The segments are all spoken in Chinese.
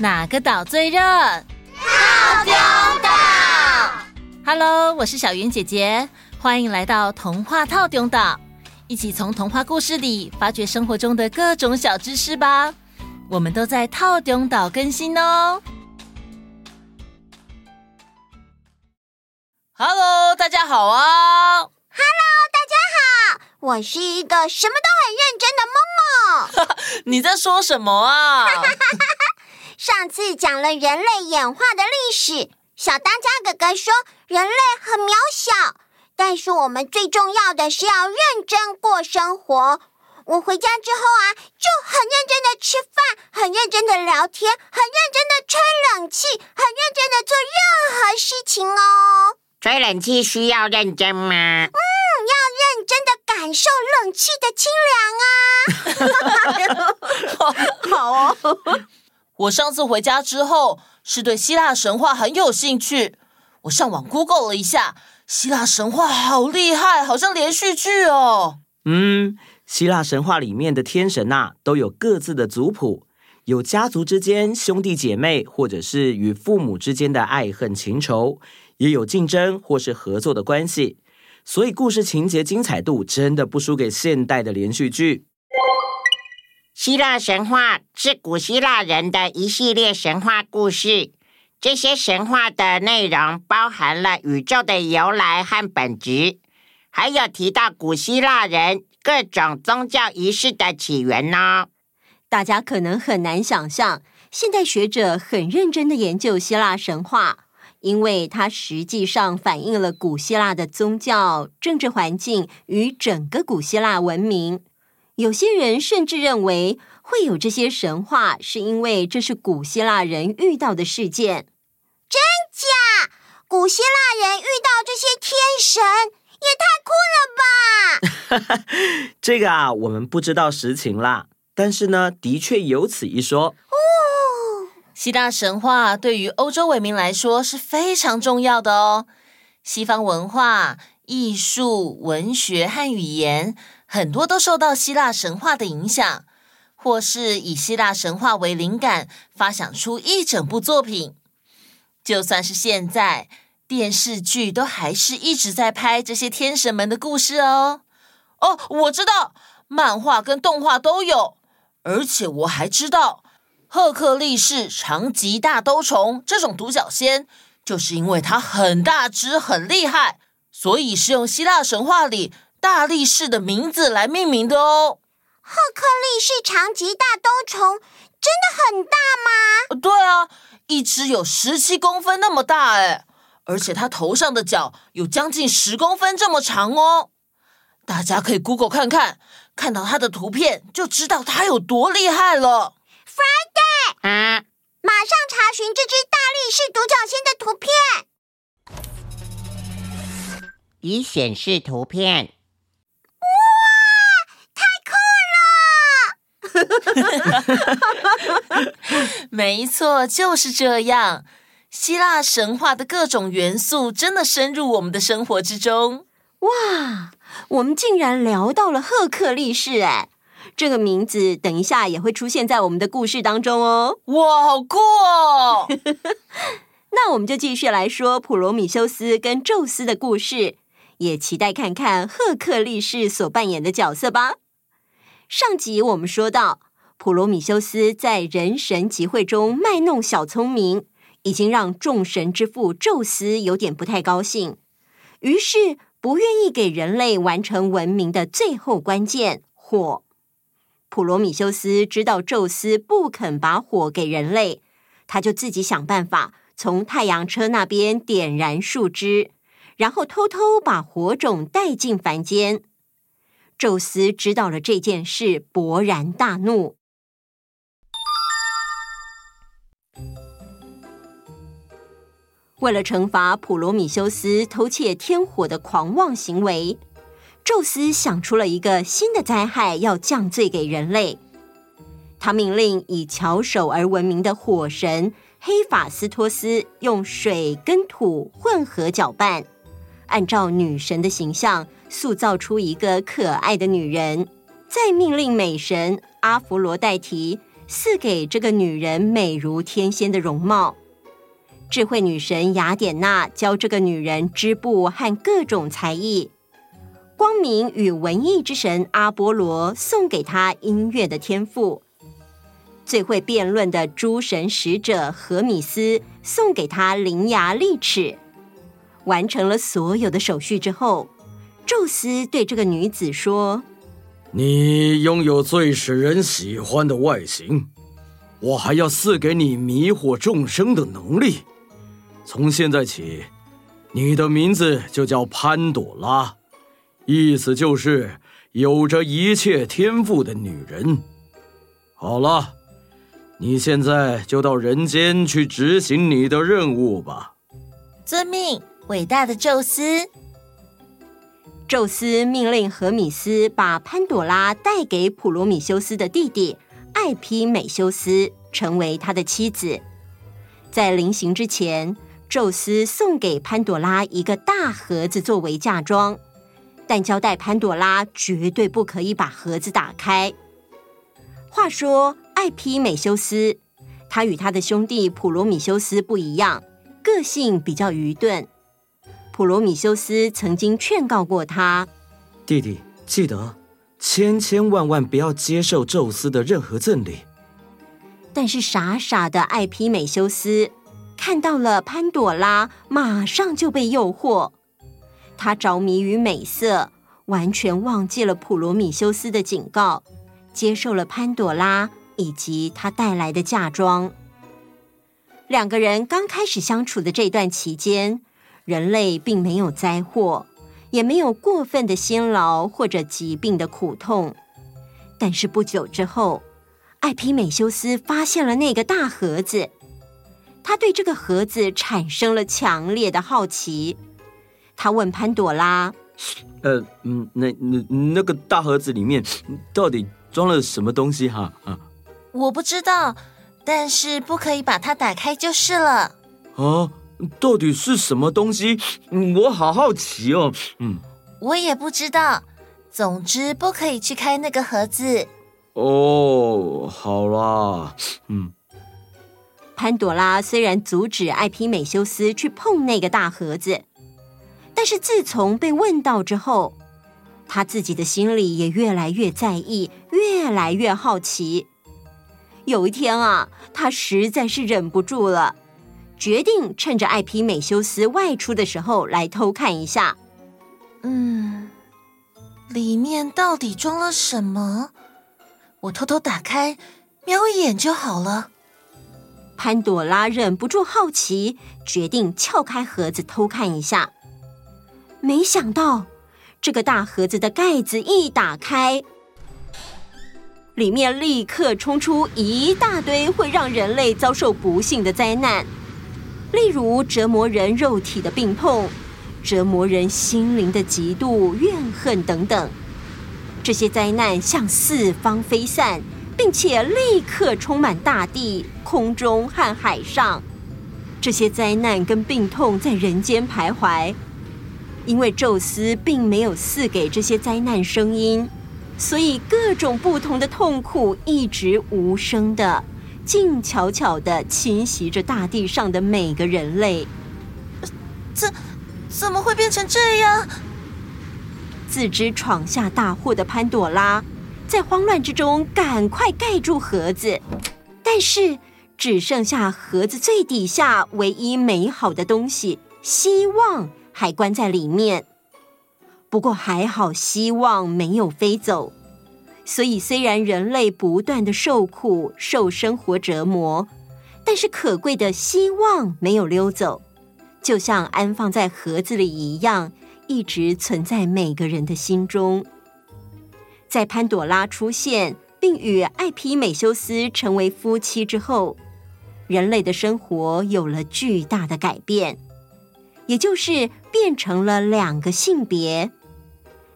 哪个岛最热？套丁岛。Hello，我是小云姐姐，欢迎来到童话套丁岛，一起从童话故事里发掘生活中的各种小知识吧。我们都在套丁岛更新哦。Hello，大家好啊！Hello，大家好，我是一个什么都很认真的梦梦。你在说什么啊？上次讲了人类演化的历史，小当家哥哥说人类很渺小，但是我们最重要的是要认真过生活。我回家之后啊，就很认真的吃饭，很认真的聊天，很认真的吹冷气，很认真的做任何事情哦。吹冷气需要认真吗？嗯，要认真的感受冷气的清凉啊！好哦。我上次回家之后，是对希腊神话很有兴趣。我上网 Google 了一下，希腊神话好厉害，好像连续剧哦。嗯，希腊神话里面的天神呐、都有各自的族谱，有家族之间兄弟姐妹，或者是与父母之间的爱恨情仇。也有竞争或是合作的关系，所以故事情节精彩度真的不输给现代的连续剧。希腊神话是古希腊人的一系列神话故事，这些神话的内容包含了宇宙的由来和本质，还有提到古希腊人各种宗教仪式的起源呢。大家可能很难想象，现代学者很认真的研究希腊神话。因为它实际上反映了古希腊的宗教、政治环境与整个古希腊文明。有些人甚至认为，会有这些神话，是因为这是古希腊人遇到的事件。真假？古希腊人遇到这些天神，也太酷了吧！这个啊，我们不知道实情啦。但是呢，的确有此一说。希腊神话对于欧洲文明来说是非常重要的哦。西方文化、艺术、文学和语言很多都受到希腊神话的影响，或是以希腊神话为灵感发想出一整部作品。就算是现在，电视剧都还是一直在拍这些天神们的故事哦。哦，我知道，漫画跟动画都有，而且我还知道。赫克力士长棘大兜虫这种独角仙，就是因为它很大只、很厉害，所以是用希腊神话里大力士的名字来命名的哦。赫克力士长棘大兜虫真的很大吗？对啊，一只有十七公分那么大哎，而且它头上的角有将近十公分这么长哦。大家可以 Google 看看，看到它的图片就知道它有多厉害了。Friday，啊，马上查询这只大力士独角仙的图片。已显示图片。哇，太酷了！没错，就是这样。希腊神话的各种元素真的深入我们的生活之中。哇，我们竟然聊到了赫克力士，哎。这个名字等一下也会出现在我们的故事当中哦。哇，好酷哦！那我们就继续来说普罗米修斯跟宙斯的故事，也期待看看赫克力士所扮演的角色吧。上集我们说到，普罗米修斯在人神集会中卖弄小聪明，已经让众神之父宙斯有点不太高兴，于是不愿意给人类完成文明的最后关键——火。普罗米修斯知道宙斯不肯把火给人类，他就自己想办法从太阳车那边点燃树枝，然后偷偷把火种带进凡间。宙斯知道了这件事，勃然大怒。为了惩罚普罗米修斯偷窃天火的狂妄行为。宙斯想出了一个新的灾害，要降罪给人类。他命令以巧手而闻名的火神黑法斯托斯用水跟土混合搅拌，按照女神的形象塑造出一个可爱的女人。再命令美神阿弗罗代提赐给这个女人美如天仙的容貌。智慧女神雅典娜教这个女人织布和各种才艺。光明与文艺之神阿波罗送给她音乐的天赋。最会辩论的诸神使者荷米斯送给她伶牙俐齿。完成了所有的手续之后，宙斯对这个女子说：“你拥有最使人喜欢的外形，我还要赐给你迷惑众生的能力。从现在起，你的名字就叫潘朵拉，意思就是有着一切天赋的女人。好了。”你现在就到人间去执行你的任务吧。遵命，伟大的宙斯。宙斯命令荷米斯把潘朵拉带给普罗米修斯的弟弟艾皮美修斯，成为他的妻子。在临行之前，宙斯送给潘朵拉一个大盒子作为嫁妆，但交代潘朵拉绝对不可以把盒子打开。话说。艾皮美修斯，他与他的兄弟普罗米修斯不一样，个性比较愚钝。普罗米修斯曾经劝告过他：“弟弟，记得千千万万不要接受宙斯的任何赠礼。”但是傻傻的艾皮美修斯看到了潘朵拉，马上就被诱惑。他着迷于美色，完全忘记了普罗米修斯的警告，接受了潘朵拉。以及他带来的嫁妆。两个人刚开始相处的这段期间，人类并没有灾祸，也没有过分的辛劳或者疾病的苦痛。但是不久之后，艾皮美修斯发现了那个大盒子，他对这个盒子产生了强烈的好奇。他问潘朵拉：“呃，嗯，那那那个大盒子里面到底装了什么东西？哈啊。”我不知道，但是不可以把它打开就是了。啊，到底是什么东西？我好好奇哦。嗯，我也不知道。总之，不可以去开那个盒子。哦，好啦。嗯。潘朵拉虽然阻止艾皮美修斯去碰那个大盒子，但是自从被问到之后，他自己的心里也越来越在意，越来越好奇。有一天啊，他实在是忍不住了，决定趁着艾皮美修斯外出的时候来偷看一下。嗯，里面到底装了什么？我偷偷打开，瞄一眼就好了。潘朵拉忍不住好奇，决定撬开盒子偷看一下。没想到，这个大盒子的盖子一打开。里面立刻冲出一大堆会让人类遭受不幸的灾难，例如折磨人肉体的病痛、折磨人心灵的嫉妒、怨恨等等。这些灾难向四方飞散，并且立刻充满大地、空中和海上。这些灾难跟病痛在人间徘徊，因为宙斯并没有赐给这些灾难声音。所以，各种不同的痛苦一直无声的、静悄悄的侵袭着大地上的每个人类。怎怎么会变成这样？自知闯下大祸的潘朵拉，在慌乱之中赶快盖住盒子，但是只剩下盒子最底下唯一美好的东西——希望，还关在里面。不过还好，希望没有飞走。所以，虽然人类不断的受苦、受生活折磨，但是可贵的希望没有溜走，就像安放在盒子里一样，一直存在每个人的心中。在潘朵拉出现并与艾皮美修斯成为夫妻之后，人类的生活有了巨大的改变，也就是变成了两个性别。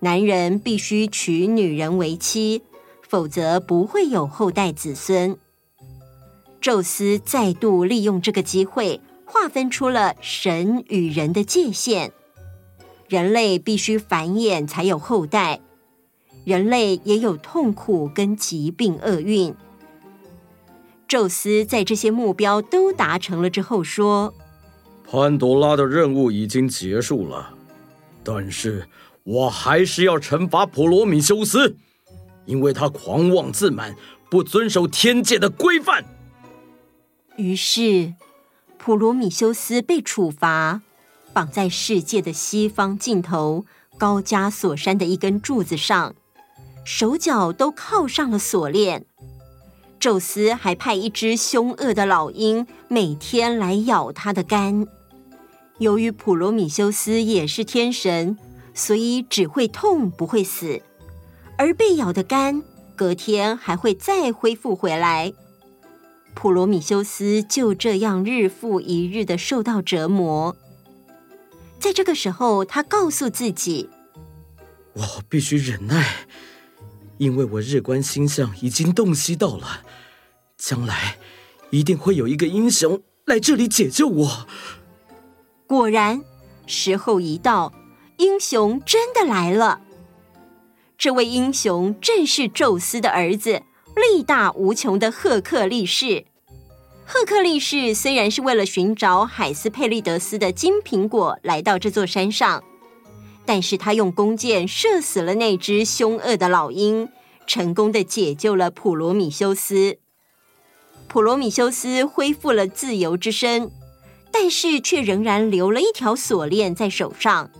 男人必须娶女人为妻，否则不会有后代子孙。宙斯再度利用这个机会，划分出了神与人的界限。人类必须繁衍才有后代，人类也有痛苦跟疾病厄运。宙斯在这些目标都达成了之后说：“潘多拉的任务已经结束了，但是我还是要惩罚普罗米修斯，因为他狂妄自满，不遵守天界的规范。”于是，普罗米修斯被处罚，绑在世界的西方尽头高加索山的一根柱子上，手脚都铐上了锁链。宙斯还派一只凶恶的老鹰每天来咬他的肝。由于普罗米修斯也是天神，所以只会痛不会死，而被咬的肝隔天还会再恢复回来。普罗米修斯就这样日复一日的受到折磨。在这个时候，他告诉自己：“我必须忍耐，因为我日观星象已经洞悉到了，将来一定会有一个英雄来这里解救我。”果然，时候一到，英雄真的来了。这位英雄正是宙斯的儿子，力大无穷的赫克力士。赫克力士虽然是为了寻找海斯佩利德斯的金苹果来到这座山上，但是他用弓箭射死了那只凶恶的老鹰，成功的解救了普罗米修斯。普罗米修斯恢复了自由之身，但是却仍然留了一条锁链在手上。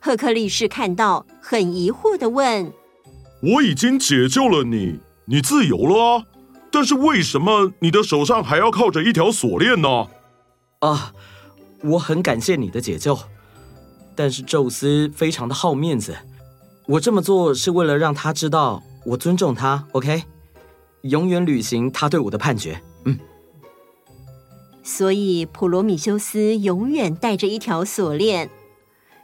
赫克利士看到，很疑惑的问：“我已经解救了你，你自由了啊？”但是为什么你的手上还要靠着一条锁链呢？啊，我很感谢你的解救，但是宙斯非常的好面子，我这么做是为了让他知道我尊重他，OK？永远履行他对我的判决。嗯，所以普罗米修斯永远带着一条锁链，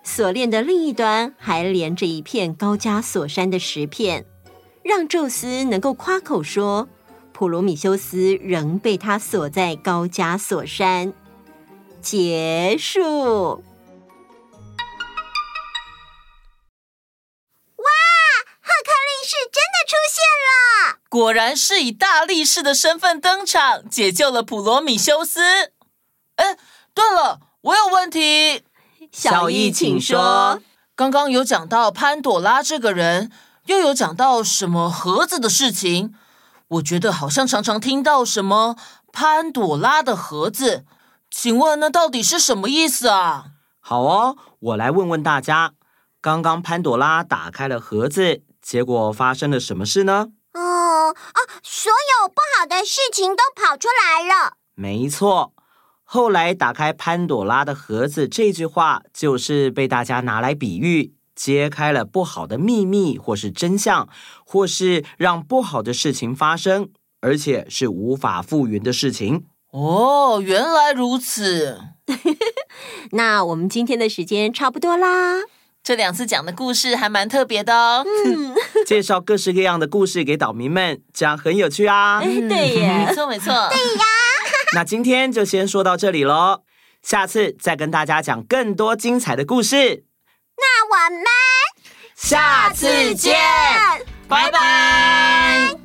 锁链的另一端还连着一片高加索山的石片，让宙斯能够夸口说。普罗米修斯仍被他锁在高加索山。结束。果然是以大力士的身份登场，解救了普罗米修斯。哎，对了，我有问题。小易，请说。刚刚有讲到潘朵拉这个人，又有讲到什么盒子的事情？我觉得好像常常听到什么潘朵拉的盒子，请问那到底是什么意思啊？好哦，我来问问大家，刚刚潘朵拉打开了盒子，结果发生了什么事呢？所有不好的事情都跑出来了。没错，后来打开潘朵拉的盒子这句话，就是被大家拿来比喻。揭开了不好的秘密，或是真相，或是让不好的事情发生，而且是无法复原的事情。哦，原来如此。那我们今天的时间差不多啦。这两次讲的故事还蛮特别的哦。嗯，介绍各式各样的故事给岛民们，这样很有趣啊。哎，对耶，没错没错。对呀。那今天就先说到这里喽，下次再跟大家讲更多精彩的故事。那我们下次见，拜拜。